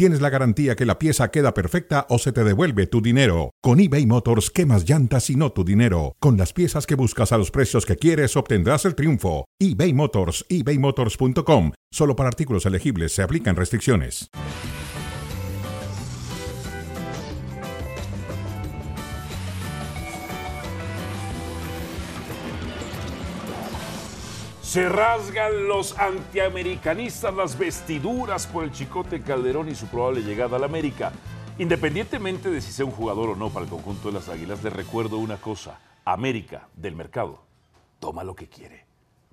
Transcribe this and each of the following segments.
tienes la garantía que la pieza queda perfecta o se te devuelve tu dinero. Con eBay Motors, quemas llantas y no tu dinero. Con las piezas que buscas a los precios que quieres, obtendrás el triunfo. eBay Motors, ebaymotors.com. Solo para artículos elegibles se aplican restricciones. Se rasgan los antiamericanistas las vestiduras por el Chicote Calderón y su probable llegada a la América. Independientemente de si sea un jugador o no para el conjunto de las Águilas, les recuerdo una cosa. América, del mercado, toma lo que quiere,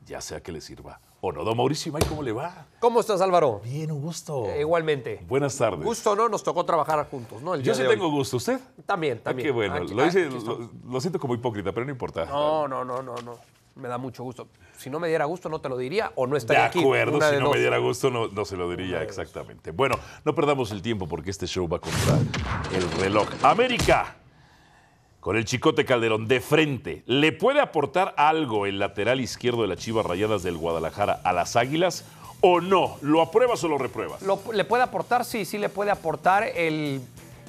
ya sea que le sirva o no. Don Mauricio, ¿y cómo le va? ¿Cómo estás, Álvaro? Bien, un gusto. Eh, igualmente. Buenas tardes. Gusto no, nos tocó trabajar juntos, ¿no? El Yo sí hoy. tengo gusto. ¿Usted? También, Ah, también. qué bueno. Aquí- lo, hice- aquí lo, estamos. lo siento como hipócrita, pero no importa. No, no, no, no, no. Me da mucho gusto. Si no me diera gusto, no te lo diría o no De estaría aquí. acuerdo, Una si de no dos. me diera gusto no, no se lo diría exactamente. Bueno, no perdamos el tiempo porque este show va contra el reloj. América, con el Chicote Calderón de frente, ¿le puede aportar algo el lateral izquierdo de las Chivas Rayadas del Guadalajara a las Águilas o no? ¿Lo apruebas o lo repruebas? Lo- ¿Le puede aportar? Sí, sí le puede aportar el,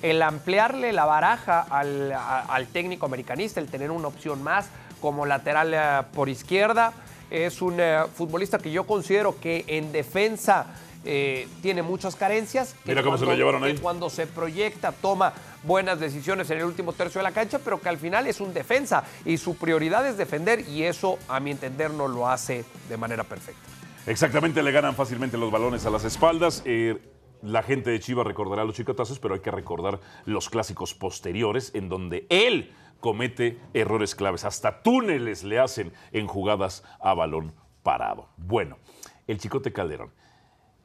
el ampliarle la baraja al, a- al técnico americanista, el tener una opción más como lateral eh, por izquierda. Es un eh, futbolista que yo considero que en defensa eh, tiene muchas carencias. que Mira cómo se lo llevaron ahí. Cuando se proyecta, toma buenas decisiones en el último tercio de la cancha, pero que al final es un defensa y su prioridad es defender y eso, a mi entender, no lo hace de manera perfecta. Exactamente, le ganan fácilmente los balones a las espaldas. Eh, la gente de Chivas recordará los chicotazos, pero hay que recordar los clásicos posteriores en donde él comete errores claves. Hasta túneles le hacen en jugadas a balón parado. Bueno, el Chicote Calderón.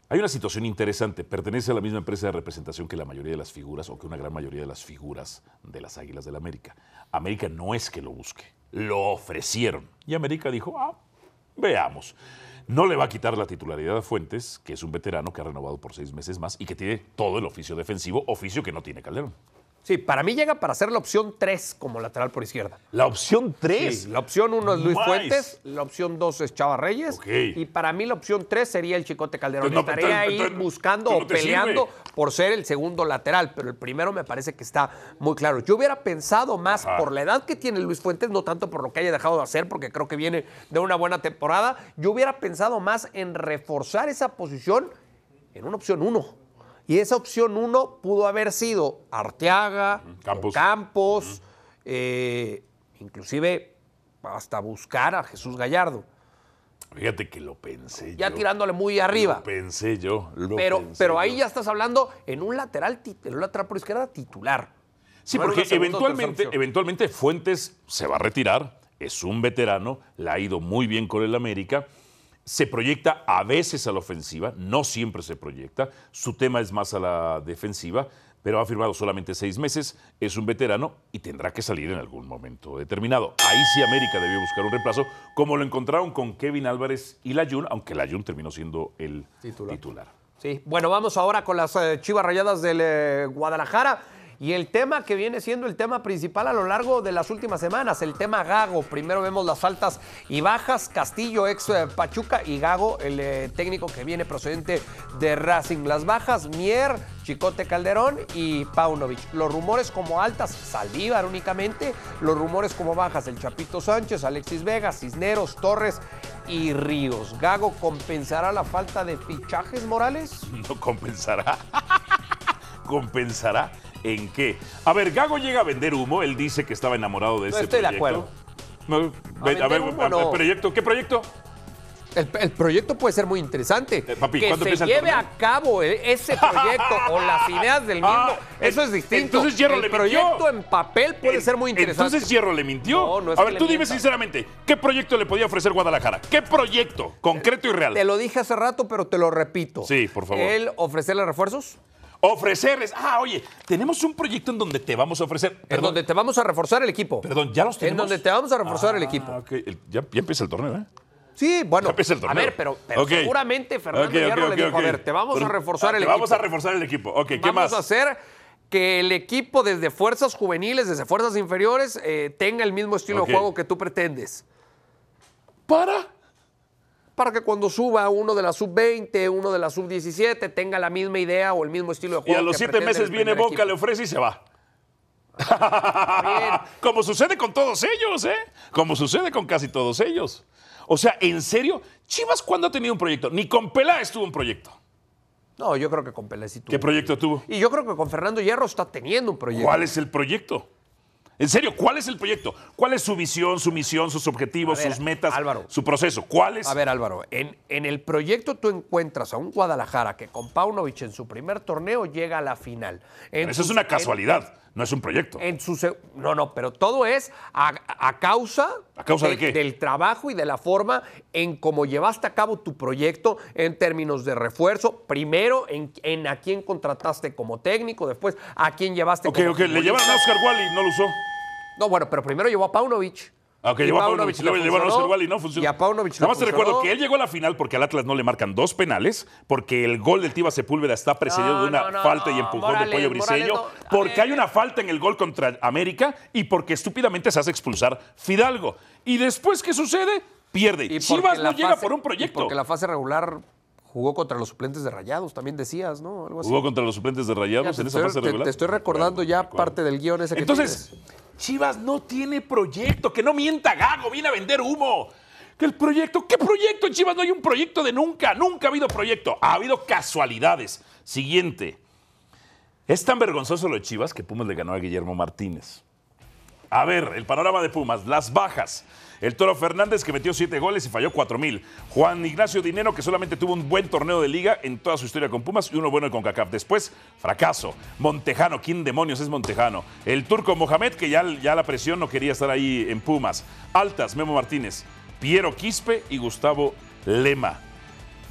Hay una situación interesante. Pertenece a la misma empresa de representación que la mayoría de las figuras, o que una gran mayoría de las figuras de las Águilas del América. América no es que lo busque, lo ofrecieron. Y América dijo, ah, veamos. No le va a quitar la titularidad a Fuentes, que es un veterano que ha renovado por seis meses más y que tiene todo el oficio defensivo, oficio que no tiene Calderón. Sí, para mí llega para ser la opción 3 como lateral por izquierda. La opción 3. Sí, la opción 1 es Luis Nice. Fuentes, la opción 2 es Chava Reyes y para mí la opción 3 sería el Chicote Calderón. Entonces, no, Estaría ahí entonces, buscando o peleando sirve. por ser el segundo lateral, pero el primero me parece que está muy claro. Yo hubiera pensado más Ajá. por la edad que tiene Luis Fuentes, no tanto por lo que haya dejado de hacer, porque creo que viene de una buena temporada. Yo hubiera pensado más en reforzar esa posición en una opción 1. Y esa opción 1 pudo haber sido Arteaga, Campos. eh, inclusive hasta buscar a Jesús Gallardo. Fíjate que lo pensé Ya yo. tirándole muy arriba. Lo pensé yo. lo Pero, pensé pero yo. ahí ya estás hablando en un lateral, en un lateral por izquierda titular. Sí, No porque eventualmente, eventualmente Fuentes se va a retirar, es un veterano, le ha ido muy bien con el América, se proyecta a veces a la ofensiva, no siempre se proyecta, su tema es más a la defensiva, pero ha firmado solamente seis meses, es un veterano y tendrá que salir en algún momento determinado. Ahí sí América debió buscar un reemplazo, como lo encontraron con Kevin Álvarez y Layun, aunque Layun terminó siendo el Titular. titular. Sí, bueno, vamos ahora con las eh, Chivas Rayadas del eh, Guadalajara. Y el tema que viene siendo el tema principal a lo largo de las últimas semanas, el tema Gago. Primero vemos las altas y bajas, Castillo, ex eh, Pachuca, y Gago, el eh, técnico que viene procedente de Racing. Las bajas, Mier, Chicote Calderón y Paunovic. Los rumores como altas, Saldívar únicamente. Los rumores como bajas, el Chapito Sánchez, Alexis Vega, Cisneros, Torres y Ríos. ¿Gago compensará la falta de fichajes, Morales? no compensará. ¿Compensará en qué? A ver, Gago llega a vender humo. Él dice que estaba enamorado de No ese estoy de acuerdo. No, a, ver, humo no. proyecto. ¿Qué proyecto? El, el proyecto puede ser muy interesante. Eh, papi, que ¿cuándo se el lleve a cabo e- ese proyecto o las ideas del mismo, Ah, eso es distinto. entonces Hierro el le mintió. proyecto en papel puede ser muy interesante. Entonces Hierro le mintió. No, no es a ver, tú dime mienta. sinceramente, ¿qué proyecto le podía ofrecer Guadalajara? ¿Qué proyecto? Concreto y real. Te lo dije hace rato, pero te lo repito. Sí, por favor. ¿El ofrecerle refuerzos? Ofrecerles. Ah, oye, tenemos un proyecto en donde te vamos a ofrecer. En Perdón, donde te vamos a reforzar el equipo. perdón, ya los En tenemos. donde te vamos a reforzar el Ah, equipo. El- ya, ya empieza el torneo, ¿eh? Sí, bueno, Ya empieza el a torneo. ver, pero, seguramente Fernando Ok, Hierro ok, le dijo, a ver, te vamos a reforzar ah, el te equipo. Vamos a reforzar el equipo. Ok, ¿qué Vamos más? a hacer que el equipo desde fuerzas juveniles, desde fuerzas inferiores, eh, tenga el mismo estilo de juego que tú pretendes. Para. Para que cuando suba uno de la sub-20, uno de la sub-17, tenga la misma idea o el mismo estilo de Y juego. a los siete meses viene Boca, equipo. le ofrece y se va. bien. Como sucede con todos ellos, ¿eh? Como sucede con casi todos ellos. O sea, en serio, Chivas, ¿cuándo ha tenido un proyecto? Ni con Peláez tuvo un proyecto. No, yo creo que con Pelé sí tuvo. ¿Qué proyecto tuvo? Y yo creo que con Fernando Hierro está teniendo un proyecto. ¿Cuál es el proyecto? En serio, ¿cuál es el proyecto? ¿Cuál es su visión, su misión, sus objetivos, ver, sus metas, Álvaro. su proceso? ¿Cuál es? A ver, Álvaro, en, en el proyecto tú encuentras a un Guadalajara que con Paunovic en su primer torneo llega a la final. En Eso es una en- casualidad, no es un proyecto. En su no, no, pero todo es a, a causa, ¿A causa de qué? del trabajo y de la forma en cómo llevaste a cabo tu proyecto en términos de refuerzo. Primero, en, en a quién contrataste como técnico, después a quién llevaste ok, como ok, le futbolista. llevaron a Oscar Wally, no lo usó. No, bueno, pero primero llevó a Paunovic. Y llevó a Paunovic le llevaron a Oscar Wally, no funcionó. Y a Paunovic Nada más te recuerdo que él llegó a la final porque al Atlas no le marcan dos penales, porque el gol del Tiva Sepúlveda está precedido No, de una no, no, falta y empujón Morales, de Pollo Briseño, porque hay una falta en el gol contra América y porque estúpidamente se hace expulsar Fidalgo. Y después, ¿qué sucede? Pierde. Y Chivas no la llega por un y proyecto. porque la fase regular jugó contra los suplentes de Rayados, también decías, ¿no? Algo así. Jugó contra los suplentes de Ya Rayados te en esa estoy- fase te- regular. Te estoy recordando ya parte del guion ese que Entonces, tienes. Chivas no tiene proyecto, que no mienta Gago, viene a vender humo. Que el proyecto, ¿qué proyecto? En Chivas no hay un proyecto de nunca, nunca ha habido proyecto, ha habido casualidades. Siguiente. Es tan vergonzoso lo de Chivas que Pumas le ganó a Guillermo Martínez. A ver, el panorama de Pumas, las bajas. El Toro Fernández que metió siete goles y falló cuatro mil. Juan Ignacio Dinero que solamente tuvo un buen torneo de liga en toda su historia con Pumas y uno bueno con CACAF. Después, fracaso. Montejano, ¿quién demonios es Montejano? El turco Mohamed que ya, ya la presión no quería estar ahí en Pumas. Altas, Memo Martínez. Piero Quispe y Gustavo Lema.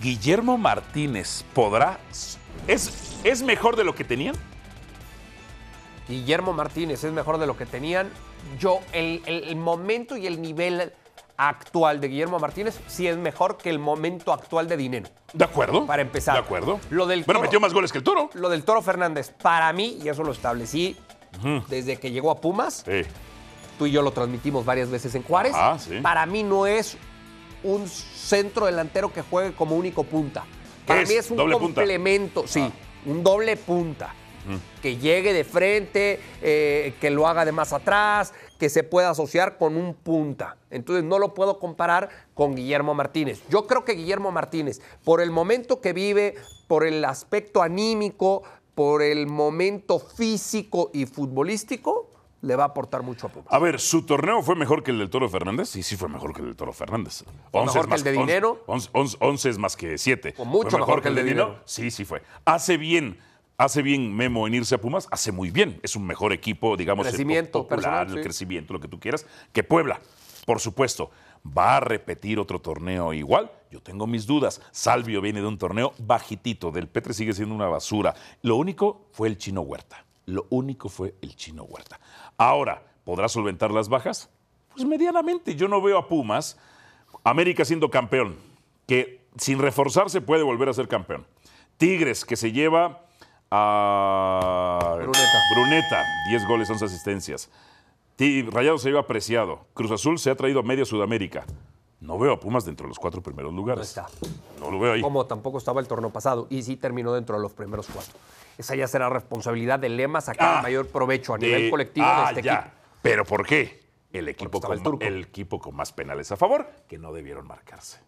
Guillermo Martínez podrá... ¿Es, ¿Es mejor de lo que tenían? Guillermo Martínez es mejor de lo que tenían. Yo, el, el- el momento y el nivel actual de Guillermo Martínez sí es mejor que el momento actual de Dinero. ¿De acuerdo? Para empezar. De acuerdo. Lo del bueno, Toro- metió más goles que el Toro. Lo del Toro Fernández, para mí, y eso lo establecí desde que llegó a Pumas, Sí. tú y yo lo transmitimos varias veces en Juárez, sí. para mí no es un centro delantero que juegue como único punta. Para es? mí es un ¿Doble punta? Ah. complemento, sí, un doble punta. Que llegue de frente, eh, que lo haga de más atrás, que se pueda asociar con un punta. Entonces no lo puedo comparar con Guillermo Martínez. Yo creo que Guillermo Martínez, por el momento que vive, por el aspecto anímico, por el momento físico y futbolístico, le va a aportar mucho a Pumas. A ver, ¿su torneo fue mejor que el del Toro Fernández? Sí, sí fue mejor que el del Toro Fernández. ¿Fue mejor es que el de Dinero? once- once- once es más que 7. Fue mucho mejor que el de Dinero. Sí, sí fue. Hace bien, hace bien Memo en irse a Pumas, hace muy bien. Es un mejor equipo, digamos, el Crecimiento popular, personal, el crecimiento, lo que tú quieras, que Puebla. Por supuesto, ¿va a repetir otro torneo igual? Yo tengo mis dudas. Salvio viene de un torneo bajitito, del Petre sigue siendo una basura. Lo único fue el chino Huerta. Lo único fue el chino Huerta. Ahora, ¿podrá solventar las bajas? Pues medianamente. Yo no veo a Pumas, América siendo campeón, que sin reforzarse puede volver a ser campeón. Tigres, que se lleva a Bruneta. Bruneta, 10 goles, 11 asistencias. Rayado se lleva apreciado. Cruz Azul se ha traído a media Sudamérica. No veo a Pumas dentro de los cuatro primeros lugares. No está. No lo veo ahí. como tampoco estaba el torneo pasado y sí terminó dentro de los primeros cuatro. Esa ya será responsabilidad de Lema sacar Ah, el mayor provecho a de- nivel colectivo ah, de este ya. equipo. ¿Pero por qué? El equipo, con, el turco. el equipo con más penales a favor que no debieron marcarse.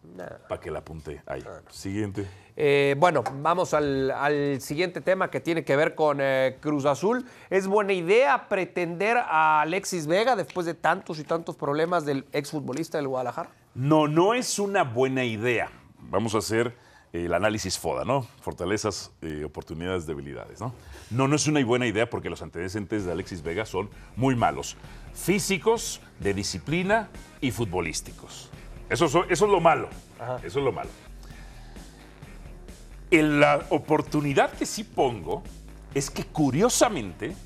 Para que la apunte ahí. Siguiente. Eh, bueno, vamos al, al siguiente tema que tiene que ver con eh, Cruz Azul. ¿Es buena idea pretender a Alexis Vega después de tantos y tantos problemas del exfutbolista del Guadalajara? No, no es una buena idea. Vamos a hacer el análisis FODA, ¿no? Fortalezas, eh, oportunidades, debilidades, ¿no? No, no es una buena idea porque los antecedentes de Alexis Vega son muy malos. Físicos, de disciplina y futbolísticos. Eso, so- eso es lo malo. Eso es lo malo. En la oportunidad que sí pongo es que curiosamente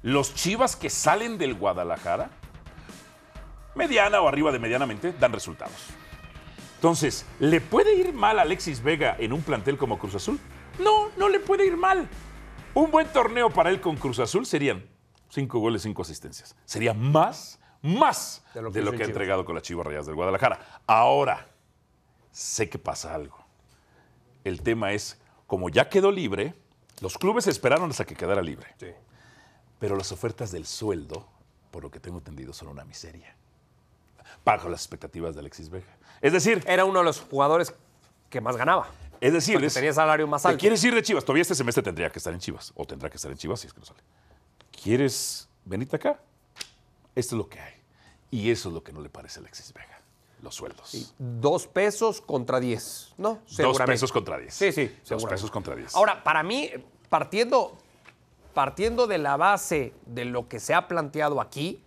los chivas que salen del Guadalajara mediana o arriba de medianamente, dan resultados. Entonces, ¿le puede ir mal a Alexis Vega en un plantel como Cruz Azul? No, no le puede ir mal. Un buen torneo para él con Cruz Azul serían cinco goles, cinco asistencias. Sería más, más de lo que, ha entregado con las Chivas Rayas del Guadalajara. Ahora, sé que pasa algo. El tema es, como ya quedó libre, los clubes esperaron hasta que quedara libre. Sí. Pero las ofertas del sueldo, por lo que tengo entendido, son una miseria. Bajo las expectativas de Alexis Vega. Es decir. Era uno de los jugadores que más ganaba. Es decir, es, tenía salario más alto. ¿Quieres ir de Chivas? Todavía este semestre tendría que estar en Chivas. O tendrá que estar en Chivas si es que no sale. ¿Quieres venirte acá? Esto es lo que hay. Y eso es lo que no le parece a Alexis Vega. Los sueldos. Dos pesos contra diez, ¿no? Dos pesos contra diez. Sí, sí. Dos pesos contra diez. Ahora, para mí, partiendo, partiendo de la base de lo que se ha planteado aquí,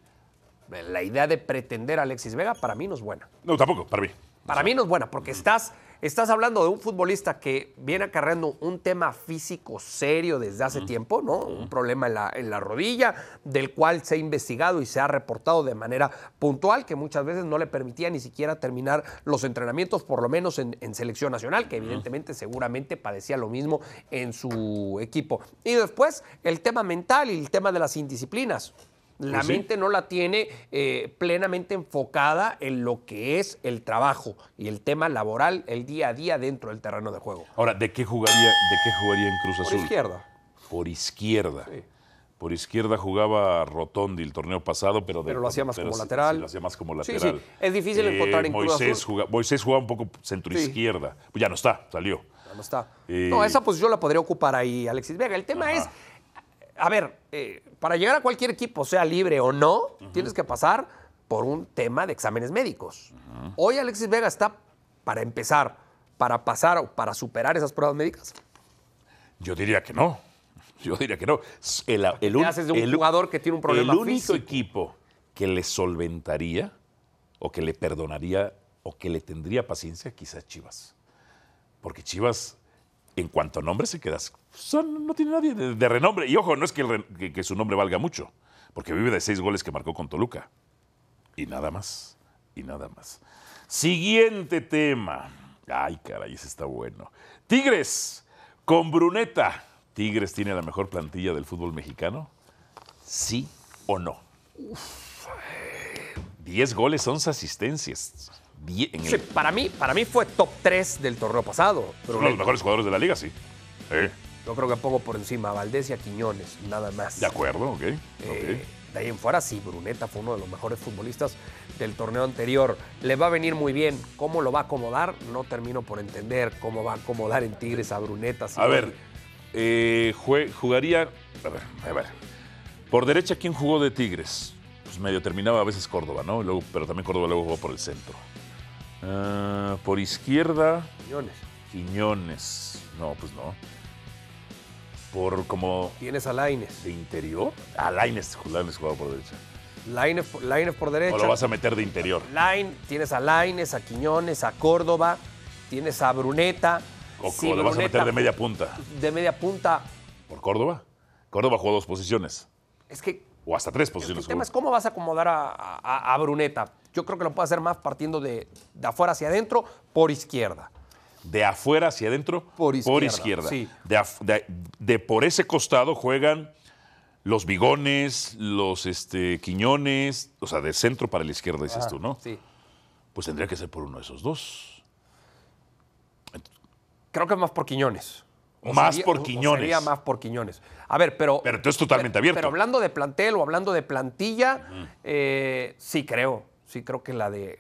la idea de pretender a Alexis Vega, para mí no es buena. No, tampoco, para mí. Para mí no es buena, porque estás Estás hablando de un futbolista que viene acarreando un tema físico serio desde hace tiempo, ¿no? Un problema en la, en la, rodilla, del cual se ha investigado y se ha reportado de manera puntual, que muchas veces no le permitía ni siquiera terminar los entrenamientos, por lo menos en, selección nacional, que evidentemente seguramente padecía lo mismo en su equipo. Y después el tema mental y el tema de las indisciplinas. La pues mente no la tiene eh, plenamente enfocada en lo que es el trabajo y el tema laboral, el día a día dentro del terreno de juego. Ahora, ¿de qué jugaría, de qué jugaría en Cruz Azul? Por izquierda. Por izquierda. Por izquierda jugaba Rotondi el torneo pasado, pero, pero lo hacía más como lateral. lo hacía más como lateral. Es difícil encontrar en Cruz Azul. Jugaba, Moisés jugaba un poco centro izquierda. Pues ya no está, salió. Ya no está. No, esa posición la podría ocupar ahí Alexis Vega. El tema es a ver, eh, para llegar a cualquier equipo, sea libre o no, tienes que pasar por un tema de exámenes médicos. Hoy Alexis Vega está para empezar, para pasar o para superar esas pruebas médicas. Yo diría que no. Yo diría que no. El, el, haces de un jugador que tiene un problema El único equipo que le solventaría o que le perdonaría o que le tendría paciencia, quizás Chivas. Porque Chivas en cuanto a nombre se queda. no tiene nadie de, renombre. Y ojo, no es que, su nombre valga mucho, porque vive de seis goles que marcó con Toluca. Y nada más. Y nada más. Siguiente tema. Ay, caray, ese está bueno. Tigres con Bruneta. ¿Tigres tiene la mejor plantilla del fútbol mexicano? ¿Sí o no? Diez goles, once asistencias para, mí, para mí fue top 3 del torneo pasado. Uno de los mejores jugadores de la liga, sí. Yo creo que pongo por encima Valdés y a Quiñones, nada más. De acuerdo, ok. Eh, de ahí en fuera, sí, Bruneta fue uno de los mejores futbolistas del torneo anterior. Le va a venir muy bien. ¿Cómo lo va a acomodar? No termino por entender cómo va a acomodar en Tigres a Bruneta. a ver, eh, jugaría. A ver, a ver. Por derecha, ¿quién jugó de Tigres? Pues medio terminaba a veces Córdoba, ¿no? Luego, pero también Córdoba luego jugó por el centro. Ah, por izquierda. Quiñones. Quiñones. No, pues no. Por como. Tienes a Laines. ¿De interior? Ah, Laines, Laines jugaba por derecha. Laines, por derecha. ¿O lo vas a meter de interior? Line, tienes a Laines, a Quiñones, a Córdoba, tienes a Bruneta. ¿O, lo vas a meter de media punta? De media punta. ¿Por Córdoba? Córdoba jugó dos posiciones. Es que. O hasta tres posiciones. El tema es cómo vas a acomodar a Bruneta. Yo creo que lo puede hacer más partiendo de, afuera hacia adentro por izquierda. De afuera hacia adentro por izquierda. Sí. De, por ese costado juegan los bigones, los este, quiñones, o sea, de centro para la izquierda, dices tú, ¿no? Sí. Pues tendría que ser por uno de esos dos. Creo que es más por Quiñones. más por Quiñones. sería más por Quiñones. A ver, pero. Pero es totalmente abierto. Pero hablando de plantel o hablando de plantilla, eh, sí creo sí creo que la de,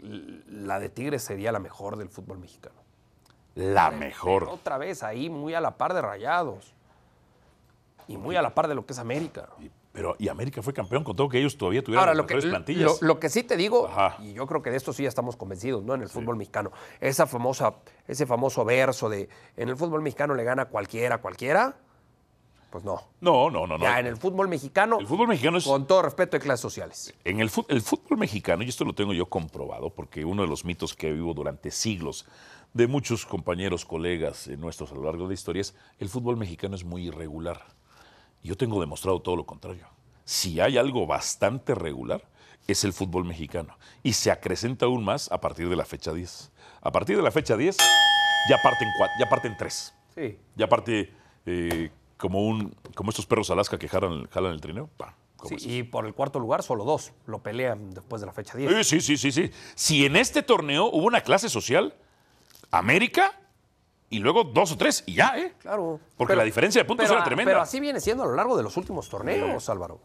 la de Tigres sería la mejor del fútbol mexicano. La mejor. otra vez ahí, muy a la par de Rayados. Y muy a la par de lo que es América. pero, y América fue campeón con todo que ellos todavía tuvieron Ahora, las lo que, plantillas. Lo, que sí te digo, y yo creo que de esto sí ya estamos convencidos, ¿no? En el fútbol mexicano. Esa famosa, ese famoso verso de en el fútbol mexicano le gana cualquiera, cualquiera pues no. No, no, no. Ya en el fútbol mexicano. El fútbol mexicano es. Con todo respeto de clases sociales. En el, el fútbol mexicano, y esto lo tengo yo comprobado, porque uno de los mitos que vivo durante siglos de muchos compañeros, colegas nuestros a lo largo de la historia es el fútbol mexicano es muy irregular. Yo tengo demostrado todo lo contrario. Si hay algo bastante regular, es el fútbol mexicano. Y se acrecenta aún más a partir de la fecha 10 a partir de la fecha 10, ya parten, cua- ya parten tres. Sí. Ya parte eh, como, un, como estos perros Alaska que jalan, jalan el trineo. pa, Sí, y por el cuarto lugar, solo dos lo pelean después de la fecha 10. Sí, sí, sí, sí, sí. Si en este torneo hubo una clase social, América y luego dos o tres y ya, ¿eh? Claro. Porque la diferencia de puntos pero- era tremenda. Pero así viene siendo a lo largo de los últimos torneos, Álvaro.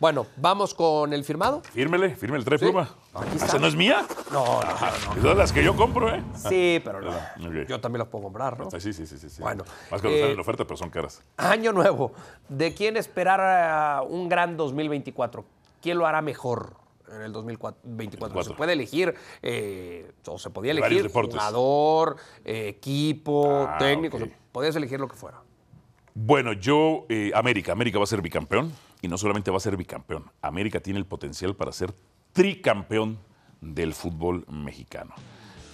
Bueno, vamos con el firmado. Fírmele, fírmele, trae Sí, pluma. aquí ¿Esa está. no es mía? No, no, no. Es de las que yo compro, ¿eh? Sí, pero no. Ok. Yo también las puedo comprar, ¿no? Sí, sí, sí, sí. sí. Bueno, Más cuando eh, están en oferta, pero son caras. Año nuevo. ¿De quién esperar un gran 2024? ¿Quién lo hará mejor en el 2024? Se puede elegir, eh, o se podía elegir jugador, eh, equipo, Ah, técnico. ok. se- Podías elegir lo que fuera. Bueno, yo, eh, América, América va a ser bicampeón y no solamente va a ser bicampeón, América tiene el potencial para ser tricampeón del fútbol mexicano.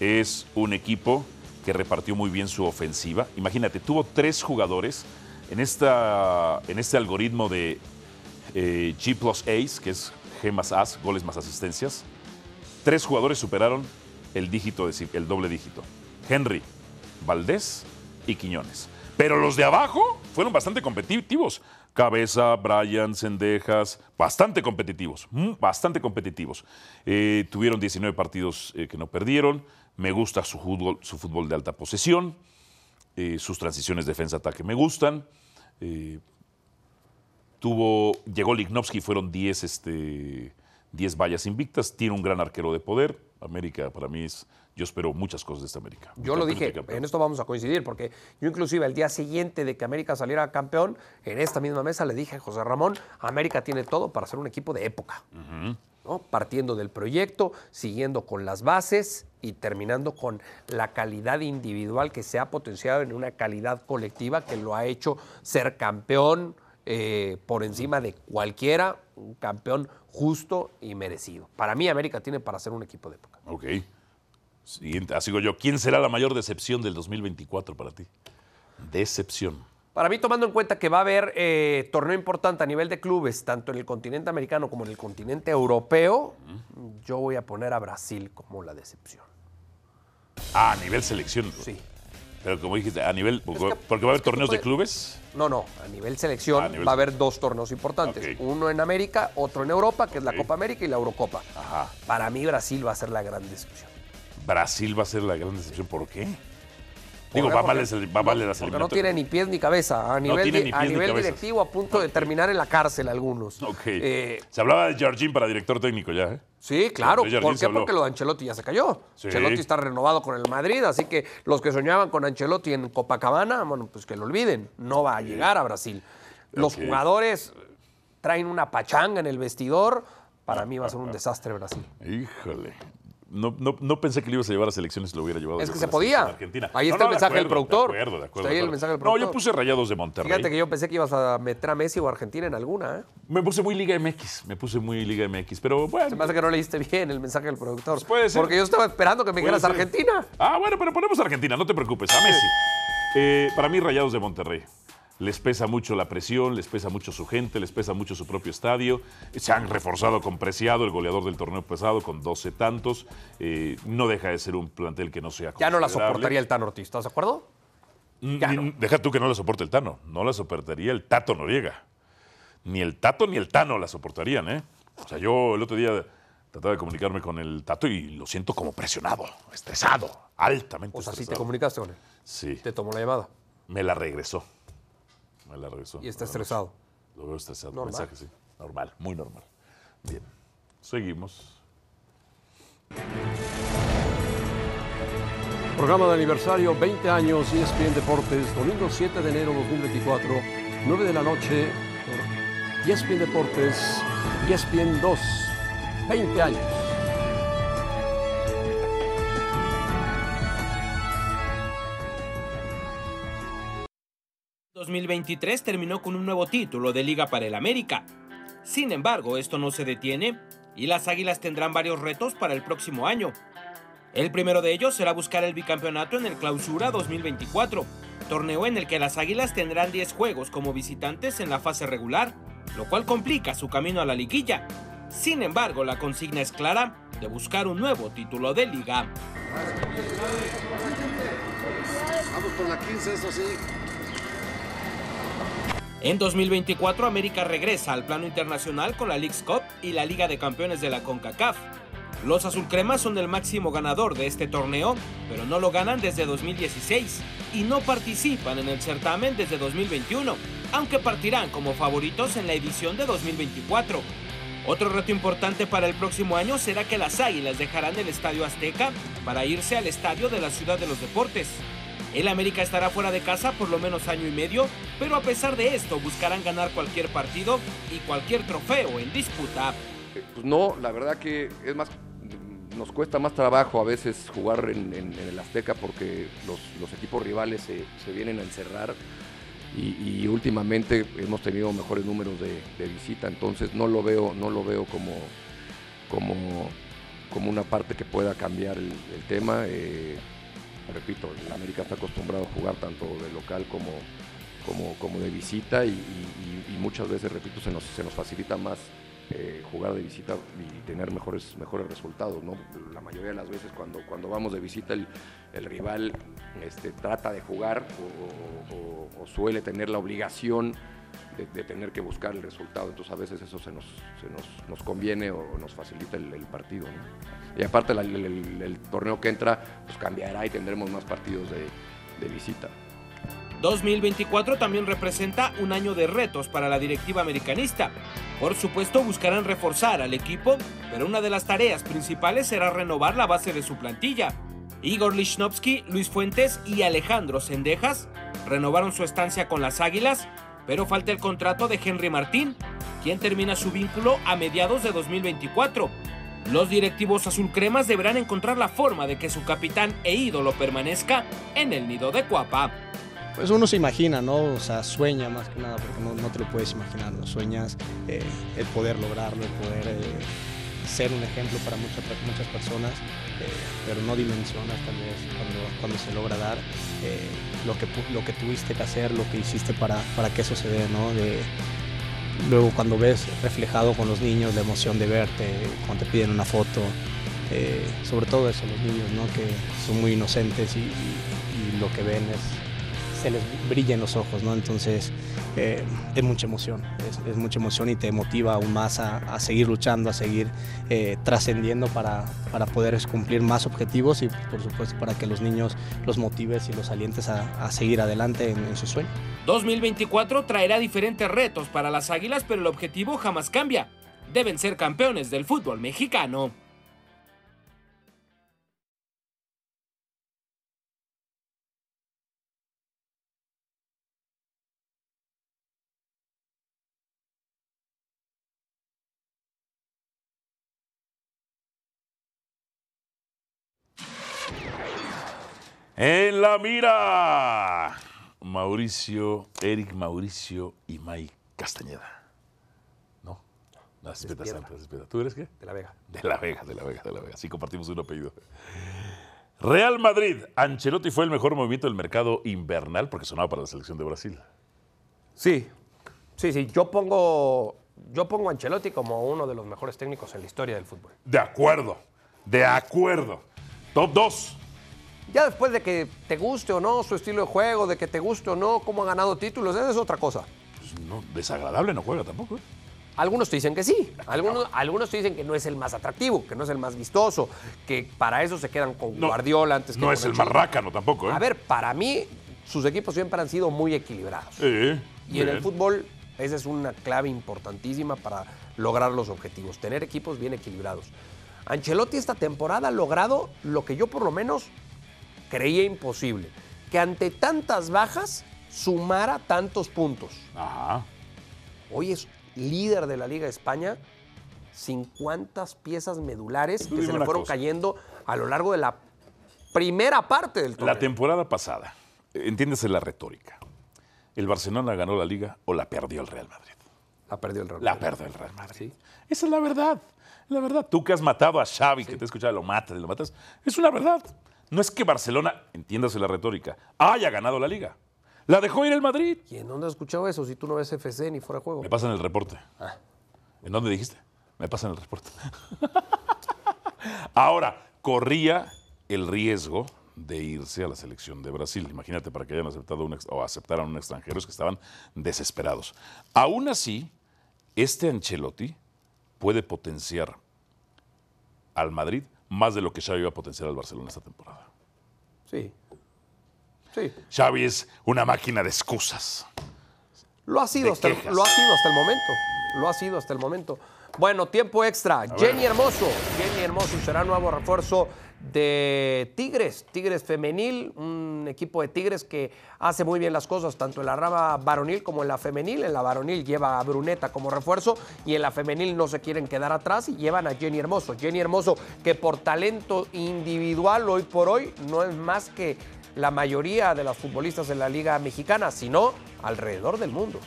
Es un equipo que repartió muy bien su ofensiva. Imagínate, tuvo tres jugadores en, esta, en este algoritmo de eh, G plus Ace, que es G más As, goles más asistencias. Tres jugadores superaron el dígito, el doble dígito. Henry, Valdés y Quiñones. Pero los de abajo fueron bastante competitivos. Cabeza, Brian, Sendejas, bastante competitivos, mm, bastante competitivos. Eh, tuvieron 19 partidos eh, que no perdieron. Me gusta su fútbol, de alta posesión. Eh, sus transiciones defensa-ataque me gustan. Tuvo, llegó Lignovsky, fueron 10 este, 10 vallas invictas. Tiene un gran arquero de poder. América, para mí, es, yo espero muchas cosas de esta América. Yo lo dije, en esto vamos a coincidir, porque yo inclusive el día siguiente de que América saliera campeón, en esta misma mesa le dije a José Ramón, América tiene todo para ser un equipo de época. ¿no? Partiendo del proyecto, siguiendo con las bases y terminando con la calidad individual que se ha potenciado en una calidad colectiva que lo ha hecho ser campeón eh, por encima de cualquiera, un campeón justo y merecido. Para mí América tiene para ser un equipo de época. Ok. Siguiente, así digo yo. ¿Quién será la mayor decepción del 2024 para ti? Decepción. Para mí, tomando en cuenta que va a haber eh, torneo importante a nivel de clubes, tanto en el continente americano como en el continente europeo, yo voy a poner a Brasil como la decepción. Ah, a nivel selección. Sí. Pero como dijiste, a nivel. que- porque va a haber torneos de clubes. No, no, a nivel selección Ah, a nivel va a haber dos torneos importantes. Uno en América, otro en Europa, que es la. Copa América y la Eurocopa. Ajá. Para mí, Brasil va a ser la gran decepción. Brasil va a ser la gran decepción. ¿Por qué? Digo, va mal, el- va mal no, las Porque no eliminatorias. tiene ni pies ni cabeza. A nivel, di- a nivel directivo, a punto de terminar en la cárcel algunos. Ok. Eh, Se hablaba de Jardín para director técnico ya, ¿eh? Sí, claro. ¿Por qué? Porque lo de Ancelotti ya se cayó. Sí. Ancelotti está renovado con el Madrid, así que los que soñaban con Ancelotti en Copacabana, bueno, pues que lo olviden. No va a llegar a Brasil. Los jugadores traen una pachanga en el vestidor. Para mí va a ser un desastre Brasil. Híjole. No, no, no pensé que le ibas a llevar a selecciones y lo hubiera llevado. Es que se podía. argentina. Ahí está el mensaje del productor. De acuerdo, de acuerdo. Ahí el mensaje del No, yo productor. puse Rayados de Monterrey. Fíjate que yo pensé que ibas a meter a Messi o a Argentina en alguna, ¿eh? Me puse muy Liga MX. Me puse muy Liga MX. Pero bueno. Se me hace que no leíste bien el mensaje del productor. Pues puede ser. Porque yo estaba esperando que me dijeras. Argentina. Ah, bueno, pero ponemos a Argentina, no te preocupes. A Messi. Eh, para mí, Rayados de Monterrey. Les pesa mucho la presión, les pesa mucho su gente, les pesa mucho su propio estadio. Se han reforzado con Preciado, el goleador del torneo pesado, con 12 tantos. Eh, no deja de ser un plantel que no sea Ya no la soportaría el Tan Ortiz, ¿estás de acuerdo? Ya Mm, no. Deja tú que no la soporte el Tano. No la soportaría el Tato Noriega. Ni el Tato ni el Tano la soportarían, ¿eh? O sea, yo el otro día trataba de comunicarme con el Tato y lo siento como presionado, estresado, altamente O sea, si te estresado. comunicaste con él. Sí, Te tomó la llamada me la regresó. Me la regresó. y está estresado. Lo veo estresado. Normal. Mensaje, sí. Normal, muy normal. Bien. Seguimos. Programa de aniversario 20 años ESPN Deportes, domingo 7 de enero 2024, 9 de la noche, ESPN Deportes, ESPN 2, 20 años. 2023 terminó con un nuevo título de liga para el América. Sin embargo, esto no se detiene y las Águilas tendrán varios retos para el próximo año. El primero de ellos será buscar el bicampeonato en el Clausura 2024, torneo en el que las Águilas tendrán 10 juegos como visitantes en la fase regular, lo cual complica su camino a la liguilla. Sin embargo, la consigna es clara de buscar un nuevo título de liga. Vamos por la 15, eso sí. En 2024, América regresa al plano internacional con la League's Cup y la Liga de Campeones de la CONCACAF. Los azulcremas son el máximo ganador de este torneo, pero no lo ganan desde 2016 y no participan en el certamen desde 2021, aunque partirán como favoritos en la edición de 2024. Otro reto importante para el próximo año será que las Águilas dejarán el Estadio Azteca para irse al Estadio de la Ciudad de los Deportes. El América estará fuera de casa por lo menos año y medio, pero a pesar de esto buscarán ganar cualquier partido y cualquier trofeo en disputa. Pues no, la verdad que es más, nos cuesta más trabajo a veces jugar en, el Azteca porque los, equipos rivales se, vienen a encerrar y, últimamente hemos tenido mejores números de, visita, entonces no lo veo, no lo veo como, como, como una parte que pueda cambiar el, el tema. eh, repito, el América está acostumbrado a jugar tanto de local como, como, como de visita y, muchas veces, repito, se nos, se nos facilita más eh, jugar de visita y tener mejores, mejores resultados. ¿no? La mayoría de las veces cuando, cuando vamos de visita el, el rival este, trata de jugar o suele tener la obligación de, tener que buscar el resultado. Entonces a veces eso se nos, se nos, nos conviene o nos facilita el, partido. Y aparte el torneo que entra pues cambiará y tendremos más partidos de, de visita. 2024 también representa un año de retos para la directiva americanista. Por supuesto buscarán reforzar al equipo, pero una de las tareas principales será renovar la base de su plantilla. Igor Lichnowsky, Luis Fuentes y Alejandro Sendejas renovaron su estancia con las Águilas, pero falta el contrato de Henry Martín, quien termina su vínculo a mediados de 2024. Los directivos azulcremas deberán encontrar la forma de que su capitán e ídolo permanezca en el nido de Cuapa. Pues uno se imagina, ¿no? O sea, sueña más que nada, porque no, no te lo puedes imaginar, ¿no? Sueñas eh, el poder lograrlo, el poder eh, ser un ejemplo para muchas, muchas personas, eh, pero no dimensionas tal vez cuando, se logra dar lo, que, lo que tuviste que hacer, lo que hiciste para, para que eso se dé, ¿no? Luego cuando ves reflejado con los niños la emoción de verte, cuando te piden una foto, eh, sobre todo eso, los niños, ¿no? Que son muy inocentes y lo que ven es se les brilla en los ojos, ¿no? Entonces eh, es mucha emoción, es, mucha emoción y te motiva aún más a, seguir luchando, a seguir eh, trascendiendo para, para poder cumplir más objetivos y por supuesto para que los niños los motives y los alientes a, a seguir adelante en, en su sueño. 2024 traerá diferentes retos para las Águilas, pero el objetivo jamás cambia. Deben ser campeones del fútbol mexicano. En la mira, Mauricio, Eric Mauricio y Mike Castañeda. ¿No? Santas, despierta. ¿Tú eres qué? De la Vega. De la Vega, de la Vega, de la Vega. Sí, compartimos un apellido. Real Madrid. Ancelotti fue el mejor movimiento del mercado invernal porque sonaba para la selección de Brasil. Sí, sí, sí. Yo pongo, yo pongo a Ancelotti como uno de los mejores técnicos en la historia del fútbol. De acuerdo, de acuerdo. Top 2. Ya después de que te guste o no su estilo de juego, de que te guste o no cómo ha ganado títulos, esa es otra cosa. Pues no, desagradable no juega tampoco. ¿eh? Algunos te dicen que sí, algunos, algunos te dicen que no es el más atractivo, que no es el más vistoso, que para eso se quedan con No, Guardiola antes que No con es el más rácano tampoco. ¿eh? A ver, para mí sus equipos siempre han sido muy equilibrados. Sí, Y en el fútbol esa es una clave importantísima para lograr los objetivos, tener equipos bien equilibrados. Ancelotti esta temporada ha logrado lo que yo por lo menos creía imposible, que ante tantas bajas sumara tantos puntos. Ajá. Hoy es líder de la Liga de España sin cuántas piezas medulares que se le fueron cosa. cayendo a lo largo de la primera parte del torneo. La temporada pasada, entiéndese la retórica. ¿El Barcelona ganó la liga o la perdió el Real Madrid? La perdió el Real La Madrid. perdió el Real Madrid. Esa es la verdad. La verdad. Tú que has matado a Xavi, que te he escuchado, lo matas, lo matas. Es una verdad. No es que Barcelona, entiéndase la retórica, haya ganado la liga. La dejó ir el Madrid. ¿Y en dónde has escuchado eso si tú no ves FC ni fuera de juego? Me pasan el reporte. ¿En dónde dijiste? Me pasan el reporte. Ahora, corría el riesgo de irse a la selección de Brasil. Imagínate para que hayan aceptado un o aceptaran un extranjero, es que estaban desesperados. Aún así, este Ancelotti puede potenciar al Madrid más de lo que Xavi iba a potenciar al Barcelona esta temporada. Sí. Sí. Xavi es una máquina de excusas. Lo ha sido, hasta el, lo ha sido hasta el momento. Lo ha sido hasta el momento. Bueno, tiempo extra. Jenny Hermoso. Jenny Hermoso será nuevo refuerzo de Tigres. Tigres femenil, un equipo de Tigres que hace muy bien las cosas, tanto en la rama varonil como en la femenil. En la varonil lleva a Bruneta como refuerzo y en la femenil no se quieren quedar atrás y llevan a Jenny Hermoso. Jenny Hermoso, que por talento individual hoy por hoy no es más que la mayoría de las futbolistas de la Liga Mexicana, sino alrededor del mundo.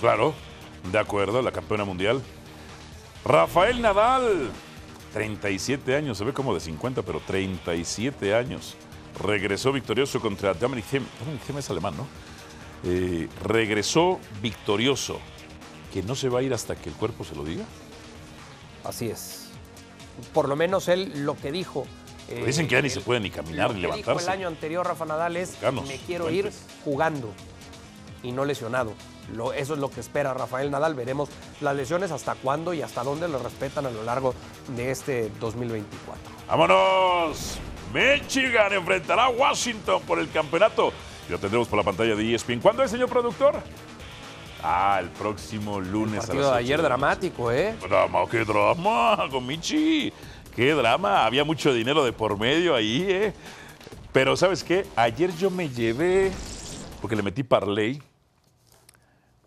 Claro, de acuerdo, la campeona mundial. Rafael Nadal, 37 años, se ve como de 50, pero 37 años. Regresó victorioso contra Dominic Thiem. Dominic Thiem es alemán, ¿no? Eh, regresó victorioso. Que no se va a ir hasta que el cuerpo se lo diga. Así es. Por lo menos él lo que dijo. eh, Dicen que ya ni se puede ni caminar lo ni que dijo levantarse. el año anterior Rafa Nadal es Ganos, me quiero ir jugando y no lesionado. Lo- eso es lo que espera Rafael Nadal. Veremos las lesiones hasta cuándo y hasta dónde lo respetan a lo largo de este 2024. ¡Vámonos! Michigan enfrentará a Washington por el campeonato. Lo tendremos por la pantalla de ESPN. ¿Cuándo es, señor productor? Ah, el próximo lunes a Partido las de 8 ayer de dramático, ¿eh? Drama, qué drama, con Michi. Qué drama. Había mucho dinero de por medio ahí, ¿eh? Pero, ¿sabes qué? Ayer yo me llevé, porque le metí parlay,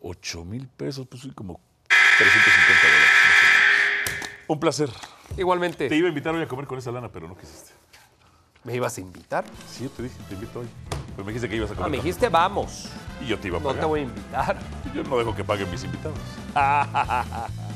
8 mil pesos, pues como 350 dólares. más o menos. Un placer. Igualmente, Te iba a invitar hoy a comer con esa lana, pero no quisiste. ¿me ibas a invitar? Sí, yo te dije, te invito hoy. Pero me dijiste que ibas a Ah, comer. me con- dijiste vamos. Y yo te iba a No pagar. te voy a invitar. Yo no dejo que paguen mis invitados.